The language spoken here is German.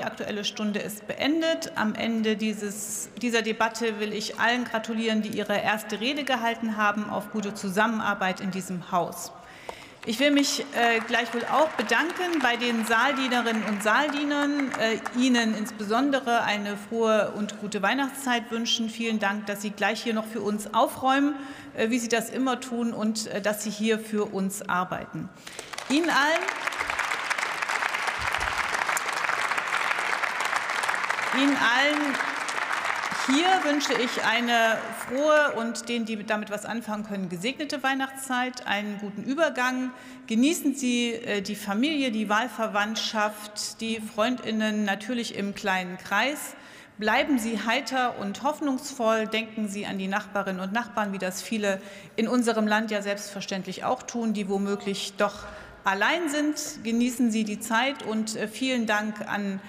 Die Aktuelle Stunde ist beendet. Am Ende dieses, dieser Debatte will ich allen gratulieren, die ihre erste Rede gehalten haben, auf gute Zusammenarbeit in diesem Haus. Ich will mich äh, gleichwohl auch bedanken bei den Saaldienerinnen und Saaldienern, äh, Ihnen insbesondere eine frohe und gute Weihnachtszeit wünschen. Vielen Dank, dass Sie gleich hier noch für uns aufräumen, äh, wie Sie das immer tun, und äh, dass Sie hier für uns arbeiten. Ihnen allen Ihnen allen hier wünsche ich eine frohe und denen, die damit was anfangen können, gesegnete Weihnachtszeit, einen guten Übergang. Genießen Sie äh, die Familie, die Wahlverwandtschaft, die Freundinnen natürlich im kleinen Kreis. Bleiben Sie heiter und hoffnungsvoll. Denken Sie an die Nachbarinnen und Nachbarn, wie das viele in unserem Land ja selbstverständlich auch tun, die womöglich doch allein sind. Genießen Sie die Zeit und äh, vielen Dank an